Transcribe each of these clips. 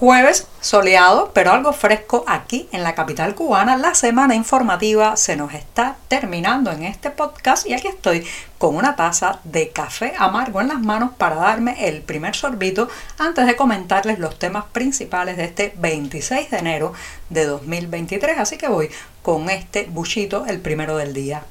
Jueves soleado, pero algo fresco aquí en la capital cubana. La semana informativa se nos está terminando en este podcast y aquí estoy con una taza de café amargo en las manos para darme el primer sorbito antes de comentarles los temas principales de este 26 de enero de 2023. Así que voy con este buchito el primero del día.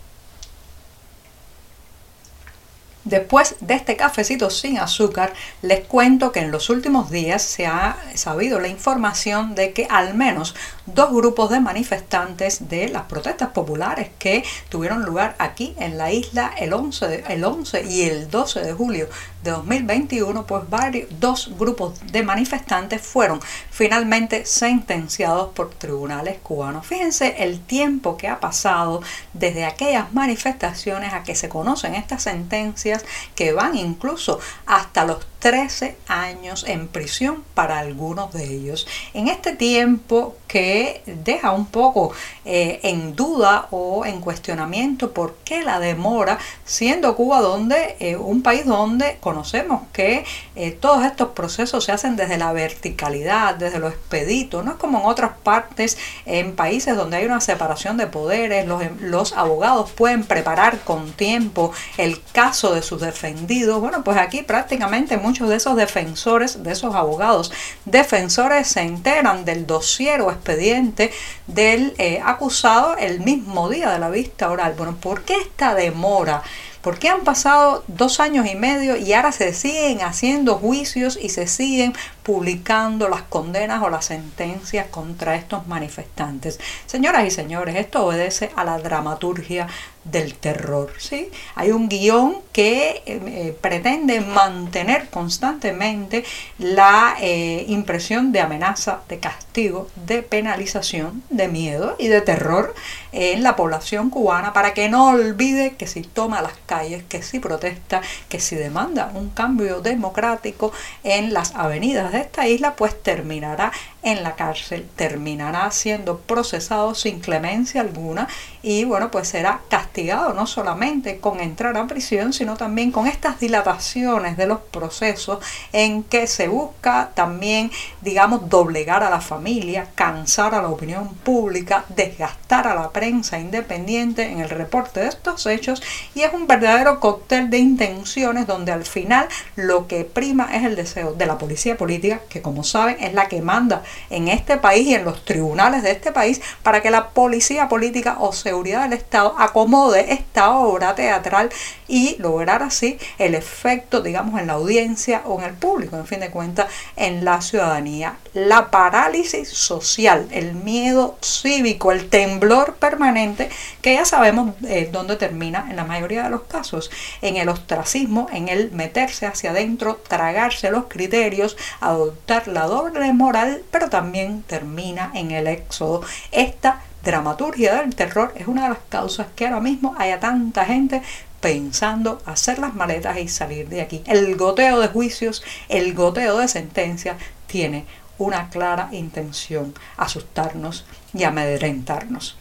Después de este cafecito sin azúcar, les cuento que en los últimos días se ha sabido la información de que al menos dos grupos de manifestantes de las protestas populares que tuvieron lugar aquí en la isla el 11, el 11 y el 12 de julio de 2021, pues varios, dos grupos de manifestantes fueron finalmente sentenciados por tribunales cubanos. Fíjense el tiempo que ha pasado desde aquellas manifestaciones a que se conocen estas sentencias que van incluso hasta los 13 años en prisión para algunos de ellos. En este tiempo que deja un poco eh, en duda o en cuestionamiento por qué la demora, siendo Cuba donde eh, un país donde conocemos que eh, todos estos procesos se hacen desde la verticalidad, desde lo expedito, no es como en otras partes, en países donde hay una separación de poderes, los, los abogados pueden preparar con tiempo el caso de sus defendidos. Bueno, pues aquí prácticamente muchos de esos defensores, de esos abogados defensores se enteran del dossier o expediente del eh, acusado el mismo día de la vista oral. Bueno, ¿por qué esta demora? ¿Por qué han pasado dos años y medio y ahora se siguen haciendo juicios y se siguen publicando las condenas o las sentencias contra estos manifestantes? Señoras y señores, esto obedece a la dramaturgia del terror. ¿sí? Hay un guion que eh, eh, pretende mantener constantemente la eh, impresión de amenaza, de castigo, de penalización, de miedo y de terror en la población cubana para que no olvide que si toma las calles, que si protesta, que si demanda un cambio democrático en las avenidas de esta isla, pues terminará en la cárcel, terminará siendo procesado sin clemencia alguna y bueno, pues será castigado no solamente con entrar a prisión, sino también con estas dilataciones de los procesos en que se busca también, digamos, doblegar a la familia, cansar a la opinión pública, desgastar a la prensa independiente en el reporte de estos hechos y es un verdadero cóctel de intenciones donde al final lo que prima es el deseo de la policía política, que como saben es la que manda en este país y en los tribunales de este país para que la policía política o seguridad del Estado acomode esta obra teatral y lograr así el efecto, digamos, en la audiencia o en el público, en fin de cuentas, en la ciudadanía. La parálisis social, el miedo cívico, el temblor permanente, que ya sabemos eh, dónde termina en la mayoría de los casos, en el ostracismo, en el meterse hacia adentro, tragarse los criterios, adoptar la doble moral, pero también termina en el éxodo. Esta dramaturgia del terror es una de las causas que ahora mismo haya tanta gente pensando hacer las maletas y salir de aquí. El goteo de juicios, el goteo de sentencias tiene una clara intención, asustarnos y amedrentarnos.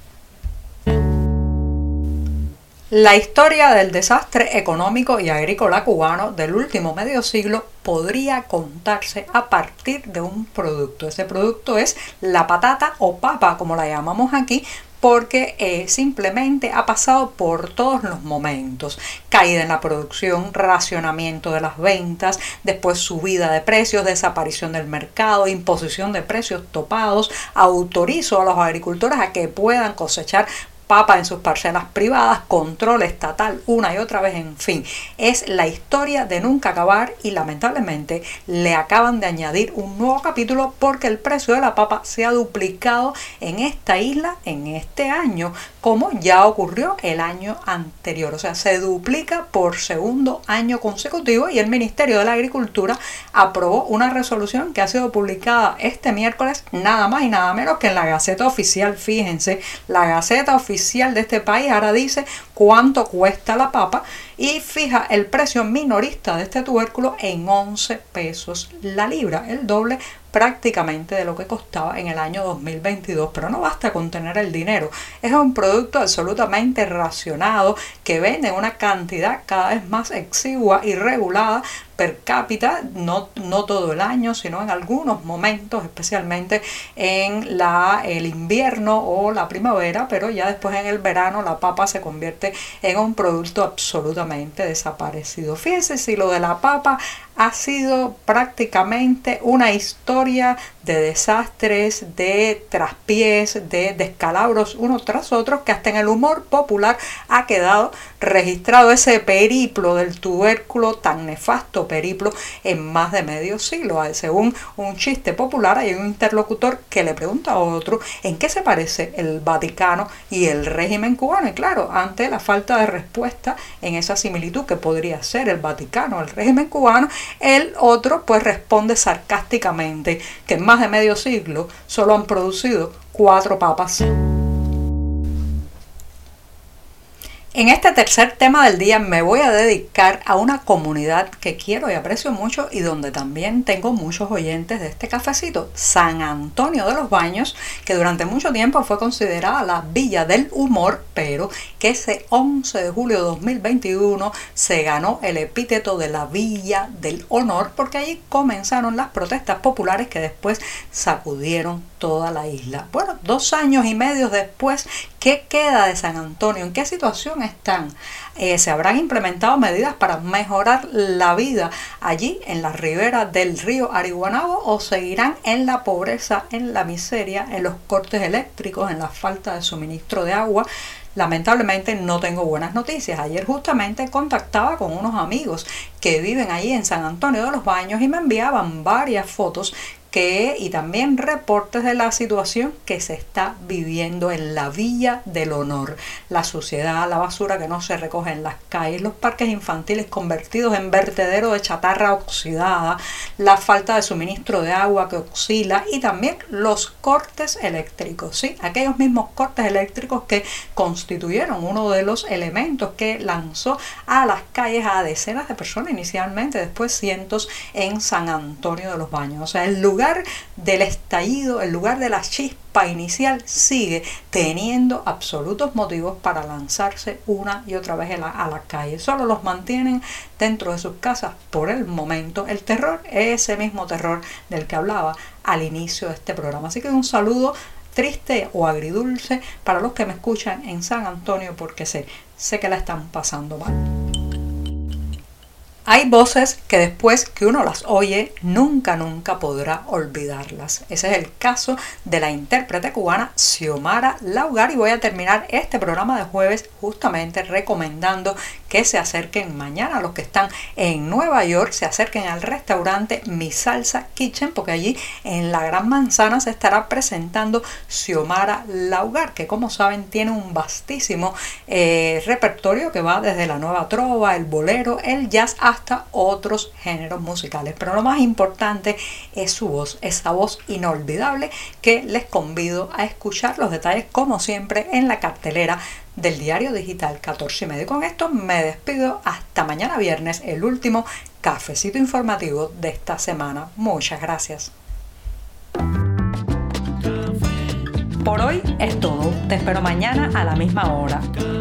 La historia del desastre económico y agrícola cubano del último medio siglo podría contarse a partir de un producto. Ese producto es la patata o papa, como la llamamos aquí, porque eh, simplemente ha pasado por todos los momentos. Caída en la producción, racionamiento de las ventas, después subida de precios, desaparición del mercado, imposición de precios topados, autorizo a los agricultores a que puedan cosechar papa en sus parcelas privadas, control estatal una y otra vez, en fin. Es la historia de nunca acabar y lamentablemente le acaban de añadir un nuevo capítulo porque el precio de la papa se ha duplicado en esta isla en este año, como ya ocurrió el año anterior. O sea, se duplica por segundo año consecutivo y el Ministerio de la Agricultura aprobó una resolución que ha sido publicada este miércoles, nada más y nada menos que en la Gaceta Oficial. Fíjense, la Gaceta Oficial de este país ahora dice cuánto cuesta la papa y fija el precio minorista de este tubérculo en 11 pesos la libra, el doble prácticamente de lo que costaba en el año 2022. Pero no basta con tener el dinero, es un producto absolutamente racionado que vende una cantidad cada vez más exigua y regulada per cápita, no, no todo el año, sino en algunos momentos, especialmente en la, el invierno o la primavera, pero ya después en el verano la papa se convierte en un producto absolutamente desaparecido. Fíjense si lo de la papa ha sido prácticamente una historia de desastres, de traspiés, de descalabros uno tras otro, que hasta en el humor popular ha quedado registrado ese periplo del tubérculo, tan nefasto periplo, en más de medio siglo. Según un chiste popular, hay un interlocutor que le pregunta a otro en qué se parece el Vaticano y el régimen cubano. Y claro, ante la falta de respuesta en esa similitud que podría ser el Vaticano, el régimen cubano, el otro pues responde sarcásticamente que en más de medio siglo solo han producido cuatro papas. En este tercer tema del día me voy a dedicar a una comunidad que quiero y aprecio mucho y donde también tengo muchos oyentes de este cafecito, San Antonio de los Baños, que durante mucho tiempo fue considerada la villa del humor, pero que ese 11 de julio de 2021 se ganó el epíteto de la villa del honor porque allí comenzaron las protestas populares que después sacudieron toda la isla. Bueno, dos años y medio después, ¿qué queda de San Antonio? ¿En qué situación están? Eh, ¿Se habrán implementado medidas para mejorar la vida allí en la ribera del río Ariguanabo o seguirán en la pobreza, en la miseria, en los cortes eléctricos, en la falta de suministro de agua? lamentablemente no tengo buenas noticias. Ayer justamente contactaba con unos amigos que viven allí en San Antonio de los Baños y me enviaban varias fotos que, y también reportes de la situación que se está viviendo en la Villa del Honor. La suciedad, la basura que no se recoge en las calles, los parques infantiles convertidos en vertedero de chatarra oxidada, la falta de suministro de agua que oscila y también los cortes eléctricos, ¿sí? aquellos mismos cortes eléctricos que constituyeron uno de los elementos que lanzó a las calles a decenas de personas inicialmente, después cientos en San Antonio de los Baños. O sea, el lugar del estallido, el lugar de la chispa inicial, sigue teniendo absolutos motivos para lanzarse una y otra vez a la, a la calle. Solo los mantienen dentro de sus casas por el momento. El terror es ese mismo terror del que hablaba al inicio de este programa. Así que un saludo triste o agridulce para los que me escuchan en San Antonio porque sé, sé que la están pasando mal. Hay voces que después que uno las oye, nunca, nunca podrá olvidarlas. Ese es el caso de la intérprete cubana Xiomara Laugar y voy a terminar este programa de jueves justamente recomendando que se acerquen mañana los que están en Nueva York, se acerquen al restaurante Mi Salsa Kitchen porque allí en la Gran Manzana se estará presentando Xiomara Laugar que como saben tiene un vastísimo eh, repertorio que va desde la nueva trova, el bolero, el jazz hasta otros géneros musicales. Pero lo más importante es su voz, esa voz inolvidable que les convido a escuchar los detalles como siempre en la cartelera del diario digital 14 y medio. Con esto me despido hasta mañana viernes, el último cafecito informativo de esta semana. Muchas gracias. Por hoy es todo. Te espero mañana a la misma hora.